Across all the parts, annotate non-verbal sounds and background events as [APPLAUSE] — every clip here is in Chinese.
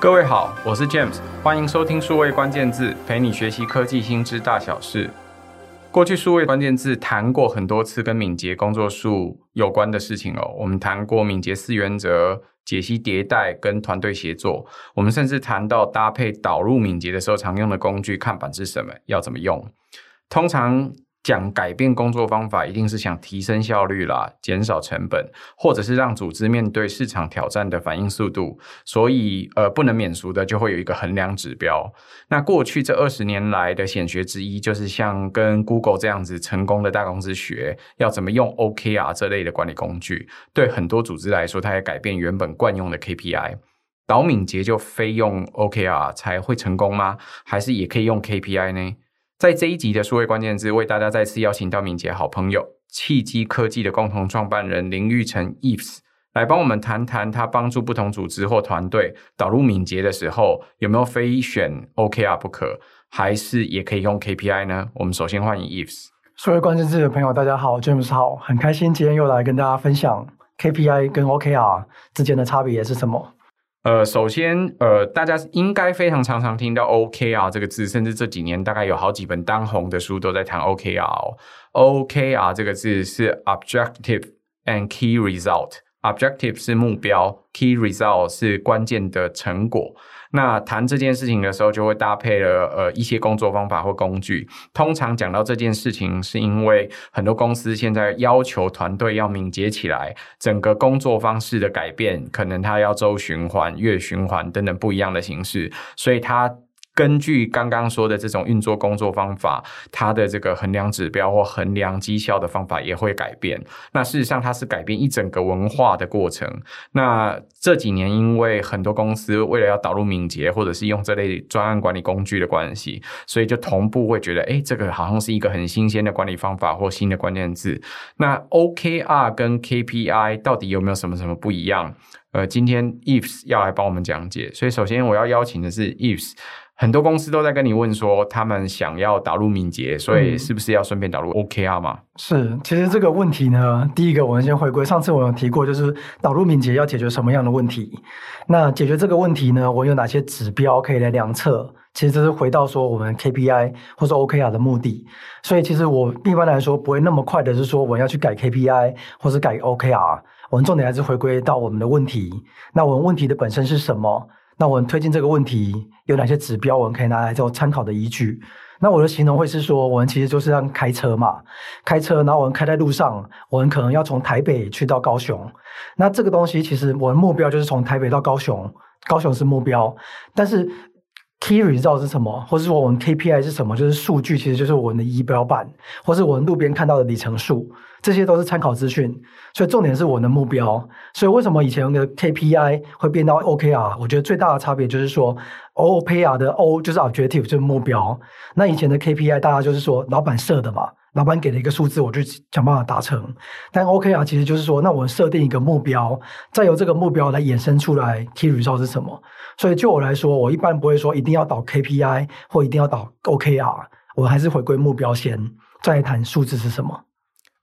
各位好，我是 James，欢迎收听数位关键字，陪你学习科技新知大小事。过去数位关键字谈过很多次跟敏捷工作术有关的事情哦，我们谈过敏捷四原则、解析迭代跟团队协作，我们甚至谈到搭配导入敏捷的时候常用的工具看板是什么，要怎么用。通常。讲改变工作方法，一定是想提升效率啦，减少成本，或者是让组织面对市场挑战的反应速度。所以，呃，不能免俗的就会有一个衡量指标。那过去这二十年来的显学之一，就是像跟 Google 这样子成功的大公司学，要怎么用 OKR 这类的管理工具。对很多组织来说，它也改变原本惯用的 KPI。导敏捷就非用 OKR 才会成功吗？还是也可以用 KPI 呢？在这一集的数位关键字，为大家再次邀请到敏捷好朋友契机科技的共同创办人林育成 Eves 来帮我们谈谈他帮助不同组织或团队导入敏捷的时候，有没有非选 OKR 不可，还是也可以用 KPI 呢？我们首先欢迎 Eves。数位关键字的朋友，大家好，James 好，很开心今天又来跟大家分享 KPI 跟 OKR 之间的差别是什么。呃，首先，呃，大家应该非常常常听到 OKR 这个字，甚至这几年大概有好几本当红的书都在谈 OKR。OKR 这个字是 Objective and Key Result。Objective 是目标，Key Result 是关键的成果。那谈这件事情的时候，就会搭配了呃一些工作方法或工具。通常讲到这件事情，是因为很多公司现在要求团队要敏捷起来，整个工作方式的改变，可能它要周循环、月循环等等不一样的形式，所以它。根据刚刚说的这种运作工作方法，它的这个衡量指标或衡量绩效的方法也会改变。那事实上，它是改变一整个文化的过程。那这几年，因为很多公司为了要导入敏捷，或者是用这类专案管理工具的关系，所以就同步会觉得，哎，这个好像是一个很新鲜的管理方法或新的关键字。那 OKR 跟 KPI 到底有没有什么什么不一样？呃，今天 Yves 要来帮我们讲解。所以，首先我要邀请的是 Yves。很多公司都在跟你问说，他们想要导入敏捷，所以是不是要顺便导入 OKR 吗？是，其实这个问题呢，第一个我们先回归上次我有提过，就是导入敏捷要解决什么样的问题？那解决这个问题呢，我有哪些指标可以来量测？其实这是回到说我们 KPI 或者 OKR 的目的。所以其实我一般来说不会那么快的是说我要去改 KPI 或者改 OKR，我们重点还是回归到我们的问题。那我们问题的本身是什么？那我们推进这个问题有哪些指标，我们可以拿来做参考的依据？那我的形容会是说，我们其实就是像开车嘛，开车，然后我们开在路上，我们可能要从台北去到高雄。那这个东西其实我的目标就是从台北到高雄，高雄是目标，但是 key result 是什么？或是说我们 KPI 是什么？就是数据，其实就是我们的仪表板，或是我们路边看到的里程数。这些都是参考资讯，所以重点是我的目标。所以为什么以前的 KPI 会变到 OKR？我觉得最大的差别就是说，OKR 的 O 就是 objective，就是目标。那以前的 KPI 大家就是说，老板设的嘛，老板给了一个数字，我就想办法达成。但 OKR 其实就是说，那我设定一个目标，再由这个目标来衍生出来 key result 是什么。所以就我来说，我一般不会说一定要导 KPI 或一定要导 OKR，我还是回归目标先，再谈数字是什么。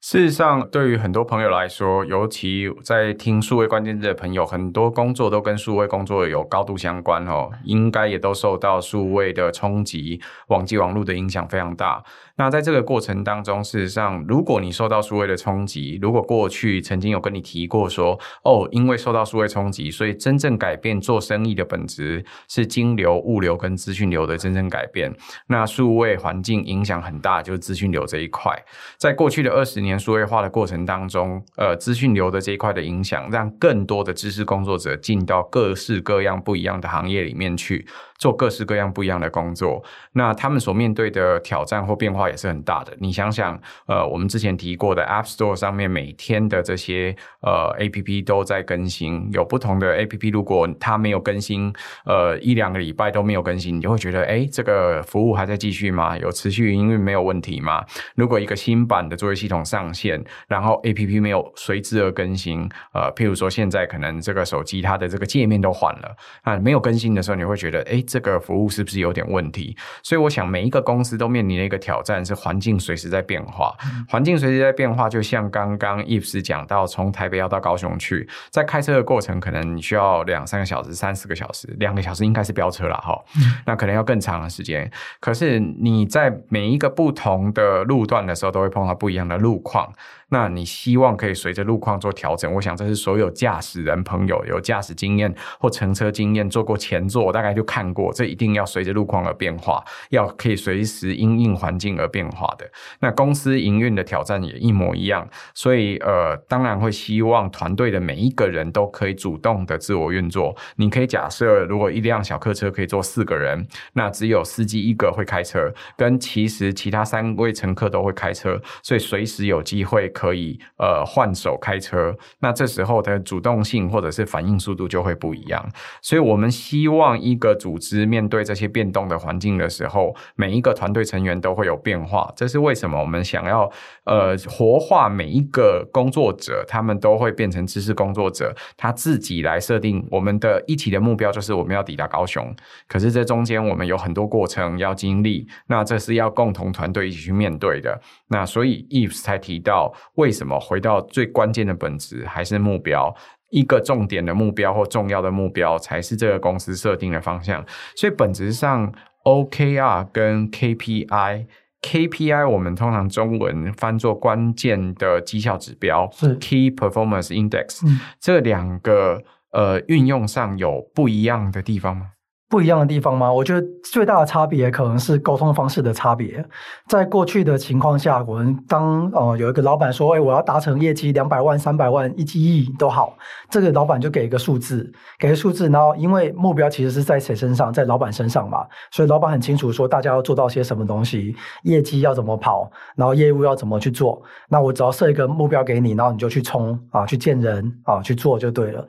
事实上，对于很多朋友来说，尤其在听数位关键字的朋友，很多工作都跟数位工作有高度相关哦，应该也都受到数位的冲击，网际网络的影响非常大。那在这个过程当中，事实上，如果你受到数位的冲击，如果过去曾经有跟你提过说，哦，因为受到数位冲击，所以真正改变做生意的本质是金流、物流跟资讯流的真正改变。那数位环境影响很大，就是资讯流这一块。在过去的二十年数位化的过程当中，呃，资讯流的这一块的影响，让更多的知识工作者进到各式各样不一样的行业里面去。做各式各样不一样的工作，那他们所面对的挑战或变化也是很大的。你想想，呃，我们之前提过的 App Store 上面每天的这些呃 APP 都在更新，有不同的 APP，如果它没有更新，呃，一两个礼拜都没有更新，你就会觉得，哎，这个服务还在继续吗？有持续营运没有问题吗？如果一个新版的作业系统上线，然后 APP 没有随之而更新，呃，譬如说现在可能这个手机它的这个界面都换了，啊，没有更新的时候，你会觉得，哎。这个服务是不是有点问题？所以我想每一个公司都面临的一个挑战是环境随时在变化，环境随时在变化，就像刚刚 Yves 讲到，从台北要到高雄去，在开车的过程可能你需要两三个小时、三四个小时，两个小时应该是飙车了哈，那可能要更长的时间。可是你在每一个不同的路段的时候，都会碰到不一样的路况。那你希望可以随着路况做调整，我想这是所有驾驶人朋友有驾驶经验或乘车经验，做过前座，大概就看过，这一定要随着路况而变化，要可以随时因应环境而变化的。那公司营运的挑战也一模一样，所以呃，当然会希望团队的每一个人都可以主动的自我运作。你可以假设，如果一辆小客车可以坐四个人，那只有司机一个会开车，跟其实其他三位乘客都会开车，所以随时有机会。可以呃换手开车，那这时候的主动性或者是反应速度就会不一样。所以我们希望一个组织面对这些变动的环境的时候，每一个团队成员都会有变化。这是为什么我们想要呃活化每一个工作者，他们都会变成知识工作者，他自己来设定我们的一起的目标，就是我们要抵达高雄。可是这中间我们有很多过程要经历，那这是要共同团队一起去面对的。那所以，Eve 才提到。为什么回到最关键的本质还是目标？一个重点的目标或重要的目标才是这个公司设定的方向。所以本质上，OKR 跟 KPI，KPI 我们通常中文翻作关键的绩效指标，是 Key Performance Index。嗯，这两个呃运用上有不一样的地方吗？不一样的地方吗？我觉得最大的差别可能是沟通方式的差别。在过去的情况下，我们当呃有一个老板说：“哎，我要达成业绩两百万、三百万、一亿都好。”这个老板就给一个数字，给个数字，然后因为目标其实是在谁身上，在老板身上嘛，所以老板很清楚说大家要做到些什么东西，业绩要怎么跑，然后业务要怎么去做。那我只要设一个目标给你，然后你就去冲啊，去见人啊，去做就对了。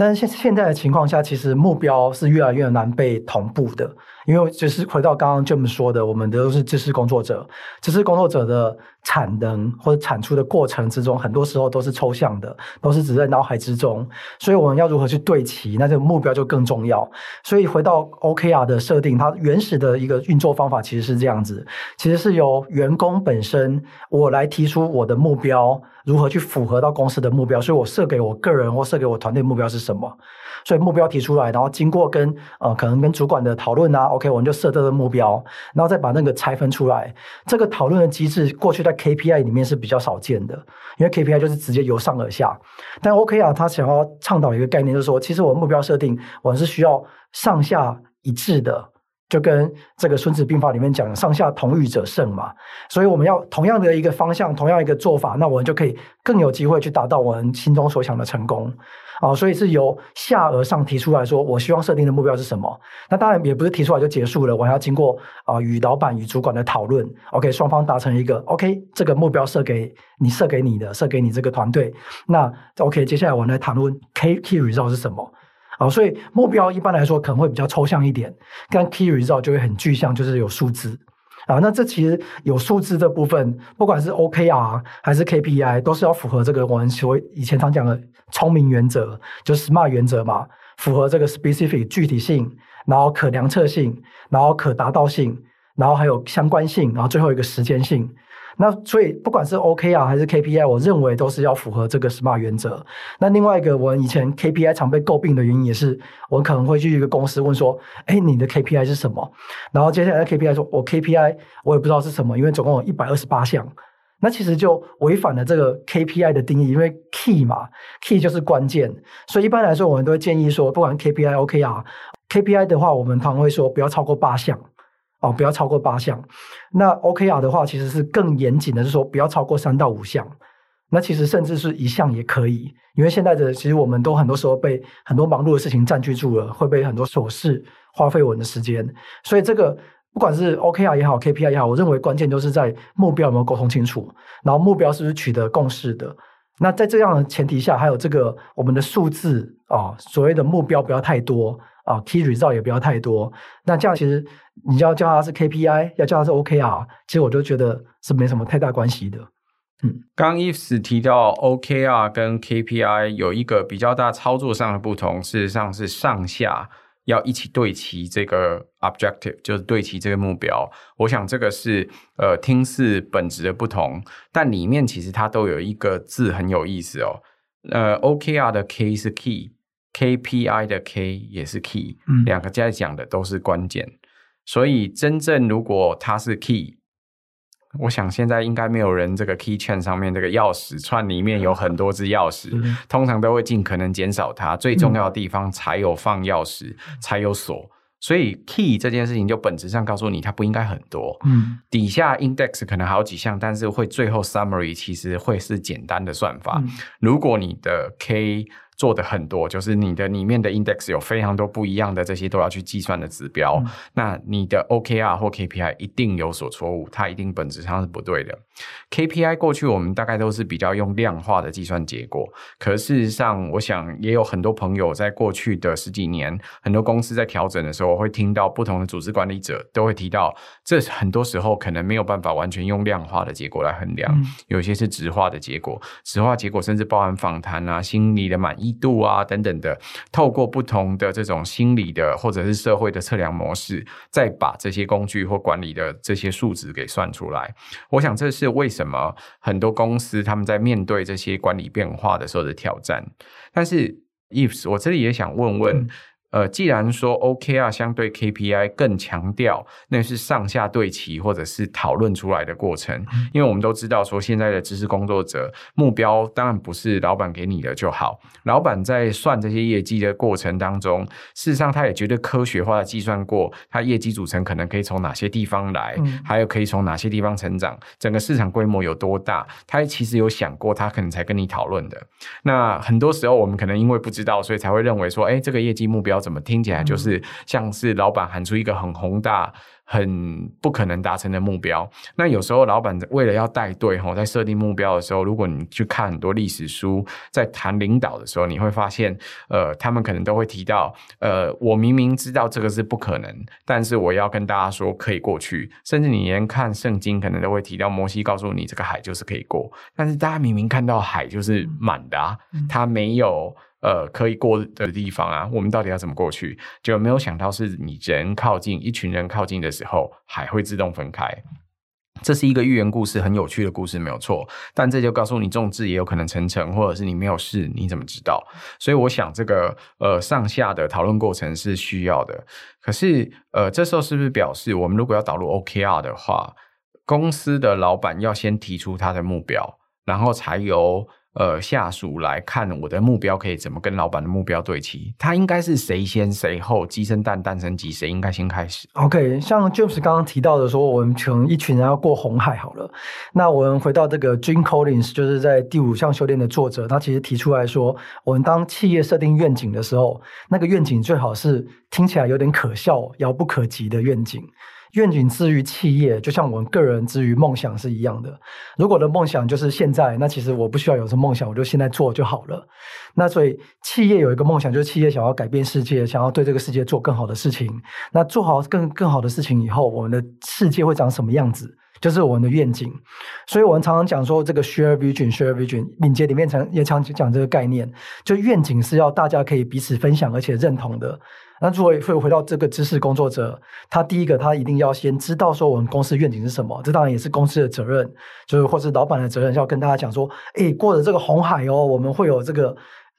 但是现现在的情况下，其实目标是越来越难被同步的。因为就是回到刚刚 Jim 说的，我们的都是知识工作者，知识工作者的产能或者产出的过程之中，很多时候都是抽象的，都是只在脑海之中。所以我们要如何去对齐，那这个目标就更重要。所以回到 OKR 的设定，它原始的一个运作方法其实是这样子，其实是由员工本身我来提出我的目标，如何去符合到公司的目标，所以我设给我个人或设给我团队目标是什么。所以目标提出来，然后经过跟呃可能跟主管的讨论啊，OK，我们就设这个目标，然后再把那个拆分出来。这个讨论的机制过去在 KPI 里面是比较少见的，因为 KPI 就是直接由上而下。但 OK 啊，他想要倡导一个概念，就是说，其实我目标设定我是需要上下一致的，就跟这个《孙子兵法》里面讲“上下同欲者胜”嘛。所以我们要同样的一个方向，同样一个做法，那我们就可以更有机会去达到我们心中所想的成功。啊，所以是由下而上提出来说，我希望设定的目标是什么？那当然也不是提出来就结束了，我还要经过啊与老板与主管的讨论，OK，双方达成一个 OK，这个目标设给你，设给你的，设给你这个团队。那 OK，接下来我们来谈论 K key Result 是什么？啊，所以目标一般来说可能会比较抽象一点，跟 Key Result 就会很具象，就是有数字。啊，那这其实有数字这部分，不管是 OKR 还是 KPI，都是要符合这个我们所谓以前常讲的聪明原则，就是 SMART 原则嘛，符合这个 specific 具体性，然后可量测性，然后可达到性，然后还有相关性，然后最后一个时间性。那所以不管是 OKR 还是 KPI，我认为都是要符合这个 SMART 原则。那另外一个，我以前 KPI 常被诟病的原因也是，我可能会去一个公司问说：“哎，你的 KPI 是什么？”然后接下来的 KPI 说：“我 KPI 我也不知道是什么，因为总共有一百二十八项。”那其实就违反了这个 KPI 的定义，因为 Key 嘛，Key 就是关键。所以一般来说，我们都会建议说，不管 KPI、OKR，KPI 的话，我们常会说不要超过八项。哦，不要超过八项。那 OKR 的话，其实是更严谨的，是说不要超过三到五项。那其实甚至是一项也可以，因为现在的其实我们都很多时候被很多忙碌的事情占据住了，会被很多琐事花费我们的时间。所以这个不管是 OKR 也好，KPI 也好，我认为关键就是在目标有没有沟通清楚，然后目标是不是取得共识的。那在这样的前提下，还有这个我们的数字啊，所谓的目标不要太多。啊，key result 也不要太多。那这样其实你要叫它是 KPI，要叫它是 OKR，其实我就觉得是没什么太大关系的。嗯，刚 Yves 提到 OKR 跟 KPI 有一个比较大操作上的不同，事实上是上下要一起对齐这个 objective，就是对齐这个目标。我想这个是呃听似本质的不同，但里面其实它都有一个字很有意思哦。呃，OKR 的 K 是 key key，KPI 的 K 也是 key，嗯，两个在讲的都是关键。所以真正如果它是 key。我想现在应该没有人这个 key chain 上面这个钥匙串里面有很多只钥匙，通常都会尽可能减少它。最重要的地方才有放钥匙，才有锁。所以 key 这件事情就本质上告诉你，它不应该很多。嗯，底下 index 可能好几项，但是会最后 summary 其实会是简单的算法。如果你的 k 做的很多，就是你的里面的 index 有非常多不一样的这些都要去计算的指标，嗯、那你的 OKR 或 KPI 一定有所错误，它一定本质上是不对的。KPI 过去我们大概都是比较用量化的计算结果，可事实上，我想也有很多朋友在过去的十几年，很多公司在调整的时候，我会听到不同的组织管理者都会提到，这很多时候可能没有办法完全用量化的结果来衡量，嗯、有些是直化的结果，直化结果甚至包含访谈啊、心理的满意。度啊等等的，透过不同的这种心理的或者是社会的测量模式，再把这些工具或管理的这些数值给算出来。我想这是为什么很多公司他们在面对这些管理变化的时候的挑战。但是，If 我这里也想问问。呃，既然说 OKR 相对 KPI 更强调那是上下对齐或者是讨论出来的过程，因为我们都知道说现在的知识工作者目标当然不是老板给你的就好，老板在算这些业绩的过程当中，事实上他也绝对科学化的计算过，他业绩组成可能可以从哪些地方来，还有可以从哪些地方成长，整个市场规模有多大，他其实有想过，他可能才跟你讨论的。那很多时候我们可能因为不知道，所以才会认为说，哎，这个业绩目标。怎么听起来就是像是老板喊出一个很宏大、很不可能达成的目标？那有时候老板为了要带队哈，在设定目标的时候，如果你去看很多历史书，在谈领导的时候，你会发现，呃，他们可能都会提到，呃，我明明知道这个是不可能，但是我要跟大家说可以过去。甚至你连看圣经，可能都会提到摩西告诉你这个海就是可以过，但是大家明明看到海就是满的啊，他没有。呃，可以过的地方啊，我们到底要怎么过去？就没有想到是你人靠近，一群人靠近的时候，海会自动分开。这是一个寓言故事，很有趣的故事，没有错。但这就告诉你，众志也有可能成城，或者是你没有试，你怎么知道？所以我想，这个呃上下的讨论过程是需要的。可是呃，这时候是不是表示，我们如果要导入 OKR 的话，公司的老板要先提出他的目标，然后才由。呃，下属来看我的目标可以怎么跟老板的目标对齐？他应该是谁先谁后？鸡生蛋，蛋生鸡，谁应该先开始？OK，像 James 刚刚提到的说，我们从一群人要过红海好了。那我们回到这个 Jim Collins，就是在第五项修炼的作者，他其实提出来说，我们当企业设定愿景的时候，那个愿景最好是听起来有点可笑、遥不可及的愿景。愿景之于企业，就像我们个人之于梦想是一样的。如果的梦想就是现在，那其实我不需要有什么梦想，我就现在做就好了。那所以企业有一个梦想，就是企业想要改变世界，想要对这个世界做更好的事情。那做好更更好的事情以后，我们的世界会长什么样子？就是我们的愿景。所以我们常常讲说，这个 share vision，share vision，敏捷里面常也常讲这个概念，就愿景是要大家可以彼此分享而且认同的。那如果会回到这个知识工作者，他第一个他一定要先知道说我们公司愿景是什么，这当然也是公司的责任，就是或是老板的责任，要跟大家讲说，诶，过了这个红海哦，我们会有这个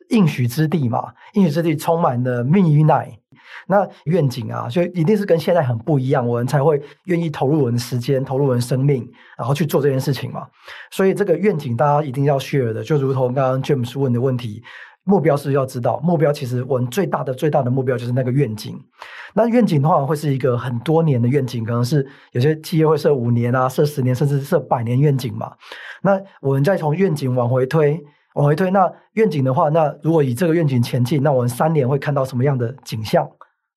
应许之地嘛，应许之地充满了蜜与奶。那愿景啊，就一定是跟现在很不一样，我们才会愿意投入我们的时间，投入我们生命，然后去做这件事情嘛。所以这个愿景大家一定要 share 的，就如同刚刚 James 问的问题。目标是要知道，目标其实我们最大的最大的目标就是那个愿景。那愿景的话会是一个很多年的愿景，可能是有些企业会设五年啊，设十年，甚至设百年愿景嘛。那我们再从愿景往回推，往回推。那愿景的话，那如果以这个愿景前进，那我们三年会看到什么样的景象？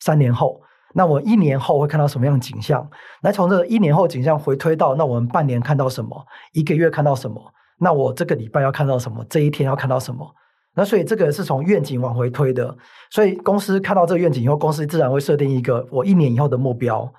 三年后，那我一年后会看到什么样的景象？来从这一年后景象回推到，那我们半年看到什么？一个月看到什么？那我这个礼拜要看到什么？这一天要看到什么？那所以这个是从愿景往回推的，所以公司看到这个愿景以后，公司自然会设定一个我一年以后的目标。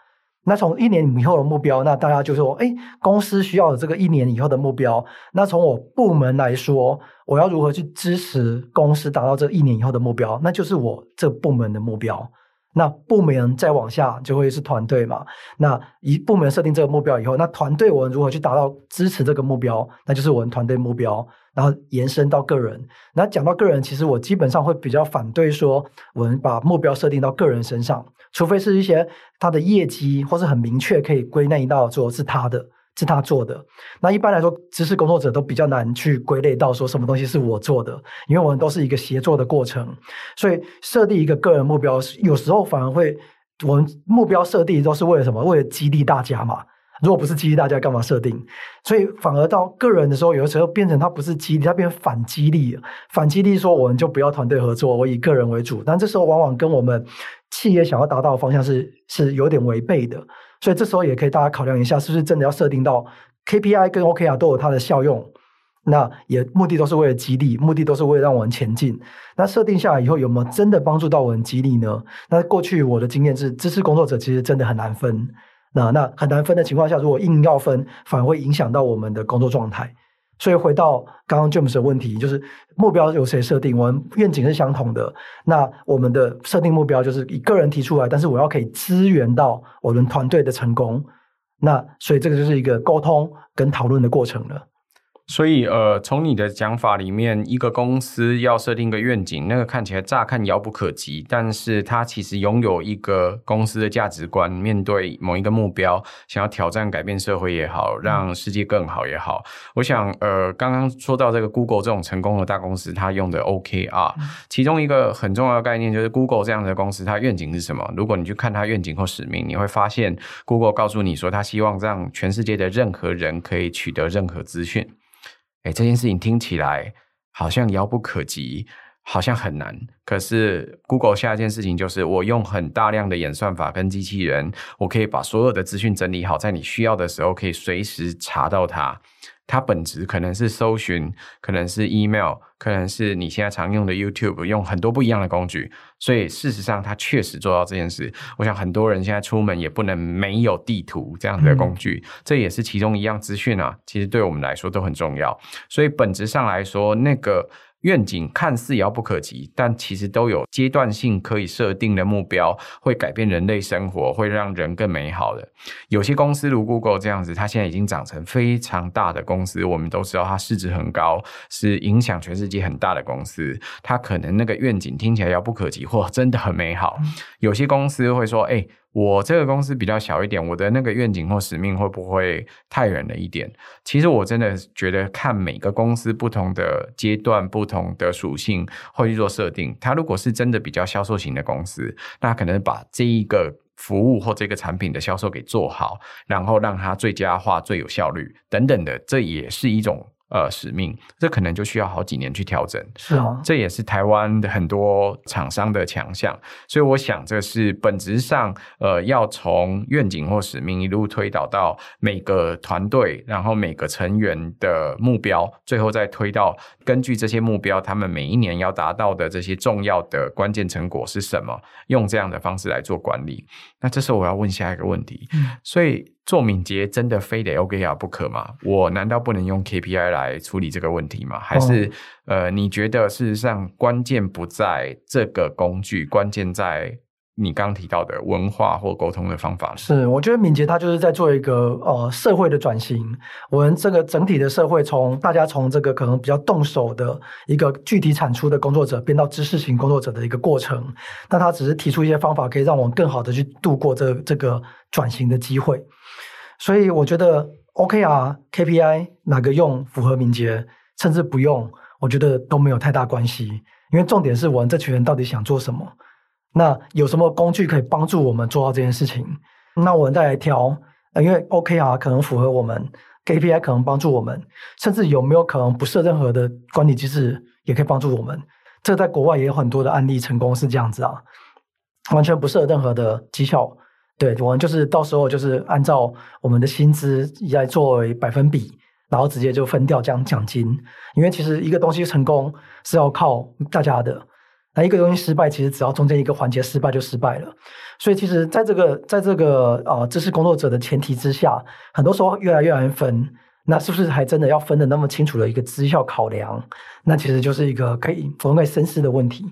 那从一年以后的目标，那大家就说，哎，公司需要的这个一年以后的目标。那从我部门来说，我要如何去支持公司达到这一年以后的目标？那就是我这部门的目标。那部门再往下就会是团队嘛。那一部门设定这个目标以后，那团队我们如何去达到支持这个目标？那就是我们团队目标，然后延伸到个人。那讲到个人，其实我基本上会比较反对说，我们把目标设定到个人身上，除非是一些他的业绩或是很明确可以归纳到说是他的。是他做的。那一般来说，知识工作者都比较难去归类到说什么东西是我做的，因为我们都是一个协作的过程。所以设定一个个人目标，有时候反而会，我们目标设定都是为了什么？为了激励大家嘛。如果不是激励大家，干嘛设定？所以反而到个人的时候，有的时候变成它不是激励，它变成反激励。反激励说，我们就不要团队合作，我以个人为主。但这时候往往跟我们企业想要达到的方向是是有点违背的。所以这时候也可以大家考量一下，是不是真的要设定到 KPI 跟 OKR 都有它的效用？那也目的都是为了激励，目的都是为了让我们前进。那设定下来以后，有没有真的帮助到我们激励呢？那过去我的经验是，知识工作者其实真的很难分。那那很难分的情况下，如果硬要分，反而会影响到我们的工作状态。所以回到刚刚 James 的问题，就是目标由谁设定？我们愿景是相同的。那我们的设定目标就是以个人提出来，但是我要可以支援到我们团队的成功。那所以这个就是一个沟通跟讨论的过程了。所以，呃，从你的讲法里面，一个公司要设定一个愿景，那个看起来乍看遥不可及，但是它其实拥有一个公司的价值观，面对某一个目标，想要挑战改变社会也好，让世界更好也好。我想，呃，刚刚说到这个 Google 这种成功的大公司，它用的 OKR，其中一个很重要的概念就是 Google 这样的公司，它愿景是什么？如果你去看它愿景或使命，你会发现 Google 告诉你说，它希望让全世界的任何人可以取得任何资讯。哎，这件事情听起来好像遥不可及，好像很难。可是 Google 下一件事情就是，我用很大量的演算法跟机器人，我可以把所有的资讯整理好，在你需要的时候可以随时查到它。它本质可能是搜寻，可能是 email，可能是你现在常用的 YouTube，用很多不一样的工具。所以事实上，它确实做到这件事。我想很多人现在出门也不能没有地图这样的工具，嗯、这也是其中一样资讯啊。其实对我们来说都很重要。所以本质上来说，那个。愿景看似遥不可及，但其实都有阶段性可以设定的目标，会改变人类生活，会让人更美好的。有些公司如 Google 这样子，它现在已经长成非常大的公司，我们都知道它市值很高，是影响全世界很大的公司。它可能那个愿景听起来遥不可及，或真的很美好。有些公司会说：“哎。”我这个公司比较小一点，我的那个愿景或使命会不会太远了一点？其实我真的觉得看每个公司不同的阶段、不同的属性会去做设定。它如果是真的比较销售型的公司，那可能把这一个服务或这个产品的销售给做好，然后让它最佳化、最有效率等等的，这也是一种。呃，使命，这可能就需要好几年去调整。是哦，这也是台湾的很多厂商的强项。所以我想，这是本质上，呃，要从愿景或使命一路推导到每个团队，然后每个成员的目标，最后再推到根据这些目标，他们每一年要达到的这些重要的关键成果是什么？用这样的方式来做管理。那这时候我要问下一个问题，嗯、所以。做敏捷真的非得 OKR 不可吗？我难道不能用 KPI 来处理这个问题吗？还是、哦、呃，你觉得事实上关键不在这个工具，关键在你刚提到的文化或沟通的方法？是，我觉得敏捷它就是在做一个呃社会的转型。我们这个整体的社会从大家从这个可能比较动手的一个具体产出的工作者，变到知识型工作者的一个过程。那他只是提出一些方法，可以让我们更好的去度过这这个转型的机会。所以我觉得 OKR、KPI 哪个用符合敏捷，甚至不用，我觉得都没有太大关系。因为重点是我们这群人到底想做什么。那有什么工具可以帮助我们做到这件事情？那我们再来挑，呃因为 OKR 可能符合我们，KPI 可能帮助我们，甚至有没有可能不设任何的管理机制也可以帮助我们？这在国外也有很多的案例成功是这样子啊，完全不设任何的绩效。对，我们就是到时候就是按照我们的薪资来作为百分比，然后直接就分掉这样奖金。因为其实一个东西成功是要靠大家的，那一个东西失败，其实只要中间一个环节失败就失败了。所以其实在这个在这个呃知识工作者的前提之下，很多时候越来越难分。那是不是还真的要分的那么清楚的一个绩效考量？那其实就是一个可以我们可以深思的问题。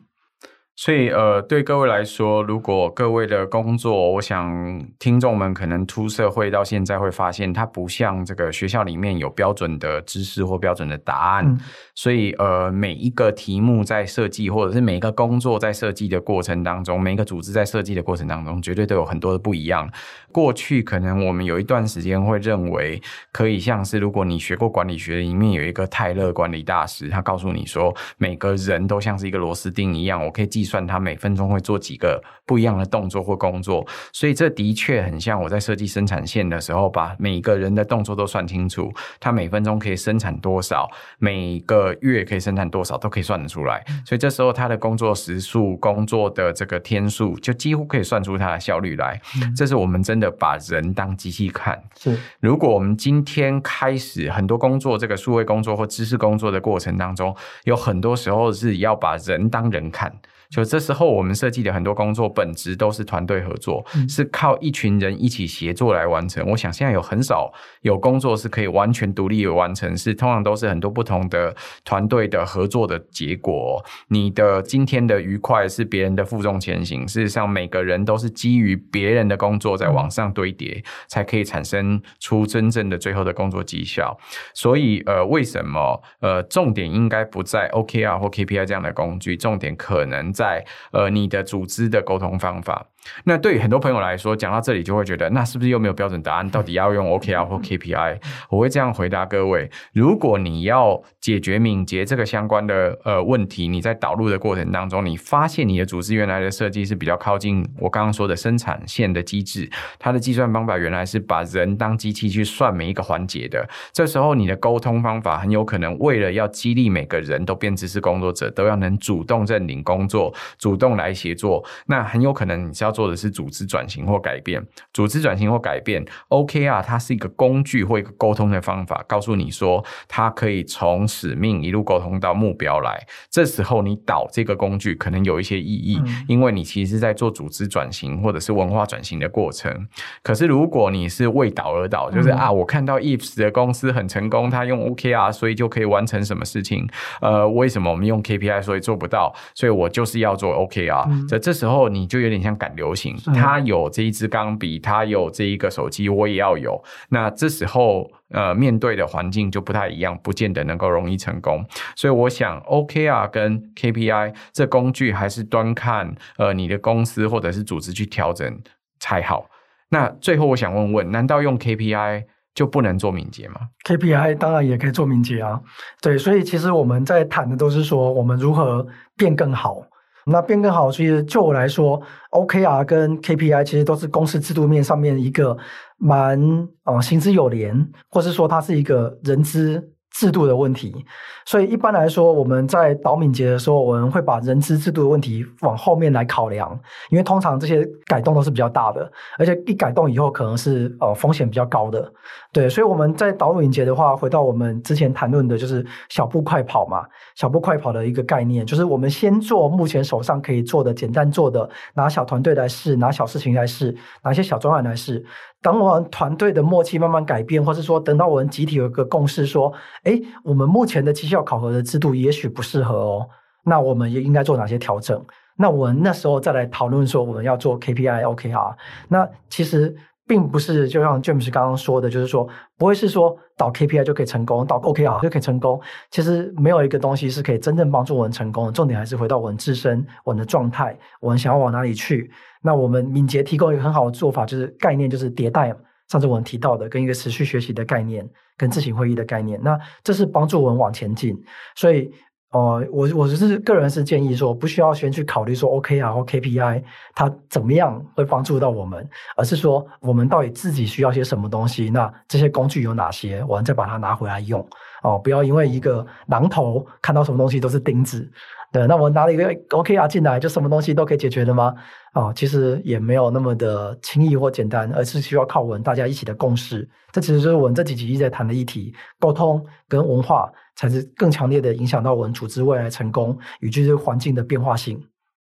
所以，呃，对各位来说，如果各位的工作，我想听众们可能出社会到现在会发现，它不像这个学校里面有标准的知识或标准的答案。嗯、所以，呃，每一个题目在设计，或者是每一个工作在设计的过程当中，每一个组织在设计的过程当中，绝对都有很多的不一样。过去可能我们有一段时间会认为，可以像是如果你学过管理学，里面有一个泰勒管理大师，他告诉你说，每个人都像是一个螺丝钉一样，我可以计算他每分钟会做几个不一样的动作或工作。所以这的确很像我在设计生产线的时候，把每一个人的动作都算清楚，他每分钟可以生产多少，每个月可以生产多少，都可以算得出来。所以这时候他的工作时数、工作的这个天数，就几乎可以算出他的效率来。这是我们真的。把人当机器看，是。如果我们今天开始很多工作，这个数位工作或知识工作的过程当中，有很多时候是要把人当人看。就这时候，我们设计的很多工作本质都是团队合作，嗯，是靠一群人一起协作来完成。我想现在有很少有工作是可以完全独立的完成，是通常都是很多不同的团队的合作的结果。你的今天的愉快是别人的负重前行。事实上，每个人都是基于别人的工作在往上堆叠，嗯，才可以产生出真正的最后的工作绩效。所以，呃，为什么呃，重点应该不在 OKR 或 KPI 这样的工具，重点可能在。在呃，你的组织的沟通方法。那对于很多朋友来说，讲到这里就会觉得，那是不是又没有标准答案？到底要用 [LAUGHS] OKR 或 KPI？我会这样回答各位：如果你要解决敏捷这个相关的呃问题，你在导入的过程当中，你发现你的组织原来的设计是比较靠近我刚刚说的生产线的机制，它的计算方法原来是把人当机器去算每一个环节的。这时候你的沟通方法很有可能为了要激励每个人都变知识工作者，都要能主动认领工作，主动来协作，那很有可能你是要。做的是组织转型或改变，组织转型或改变，OKR 它是一个工具或一个沟通的方法，告诉你说它可以从使命一路沟通到目标来。这时候你导这个工具可能有一些意义，嗯、因为你其实是在做组织转型或者是文化转型的过程。可是如果你是为导而导，就是、嗯、啊，我看到 Yves 的公司很成功，他用 OKR 所以就可以完成什么事情。呃，为什么我们用 KPI 所以做不到？所以我就是要做 OKR。在、嗯、这时候你就有点像赶流行，他有这一支钢笔，他有这一个手机，我也要有。那这时候，呃，面对的环境就不太一样，不见得能够容易成功。所以，我想 OKR 跟 KPI 这工具还是端看呃你的公司或者是组织去调整才好。那最后，我想问问，难道用 KPI 就不能做敏捷吗？KPI 当然也可以做敏捷啊。对，所以其实我们在谈的都是说，我们如何变更好。那变更好，其实就我来说，OKR 跟 KPI 其实都是公司制度面上面一个蛮呃行之有年，或是说它是一个人资制度的问题，所以一般来说，我们在导敏捷的时候，我们会把人资制度的问题往后面来考量，因为通常这些改动都是比较大的，而且一改动以后可能是呃风险比较高的，对，所以我们在导敏捷的话，回到我们之前谈论的就是小步快跑嘛，小步快跑的一个概念，就是我们先做目前手上可以做的、简单做的，拿小团队来试，拿小事情来试，拿一些小专案来试。等我们团队的默契慢慢改变，或是说等到我们集体有一个共识，说，哎，我们目前的绩效考核的制度也许不适合哦，那我们也应该做哪些调整？那我们那时候再来讨论说我们要做 KPI、OKR。那其实并不是就像 James 刚刚说的，就是说不会是说导 KPI 就可以成功，导 OKR 就可以成功。其实没有一个东西是可以真正帮助我们成功的。重点还是回到我们自身，我们的状态，我们想要往哪里去。那我们敏捷提供一个很好的做法，就是概念，就是迭代。上次我们提到的，跟一个持续学习的概念，跟自行会议的概念，那这是帮助我们往前进。所以，呃，我我是个人是建议说，不需要先去考虑说 OKR 或 KPI 它怎么样会帮助到我们，而是说我们到底自己需要些什么东西。那这些工具有哪些？我们再把它拿回来用。哦，不要因为一个榔头看到什么东西都是钉子。对，那我拿了一个 OKR 进来，就什么东西都可以解决的吗？哦，其实也没有那么的轻易或简单，而是需要靠我们大家一起的共识。这其实就是我们这几集一直在谈的议题，沟通跟文化才是更强烈的影响到我们组织未来成功与就是环境的变化性。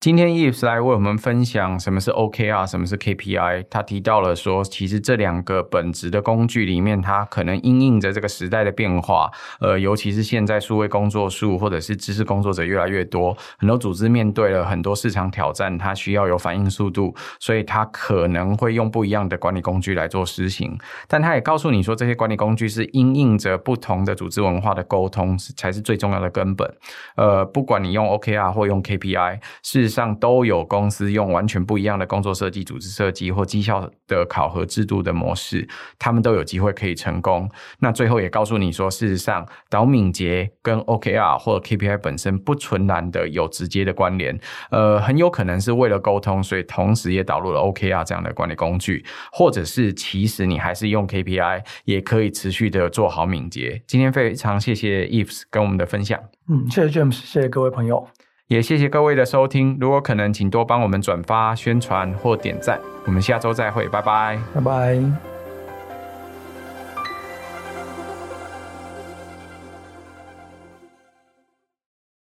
今天 Eve 来为我们分享什么是 OKR，什么是 KPI。他提到了说，其实这两个本质的工具里面，它可能因应着这个时代的变化。呃，尤其是现在数位工作数或者是知识工作者越来越多，很多组织面对了很多市场挑战，它需要有反应速度，所以它可能会用不一样的管理工具来做实行。但他也告诉你说，这些管理工具是因应着不同的组织文化的沟通，才是最重要的根本。呃，不管你用 OKR 或用 KPI，事实上都有公司用完全不一样的工作设计、组织设计或绩效的考核制度的模式，他们都有机会可以成功。那最后也告诉你说，事实上导敏捷跟 OKR 或者 KPI 本身不纯然的有直接的关联，呃，很有可能是为了沟通，所以同时也导入了 OKR 这样的管理工具，或者是其实你还是用 KPI 也可以持续的做好敏捷。今天非常谢谢 Eves 跟我们的分享。嗯，谢谢 James，谢谢各位朋友，也谢谢各位的收听。如果可能，请多帮我们转发、宣传或点赞。我们下周再会，拜拜，拜拜。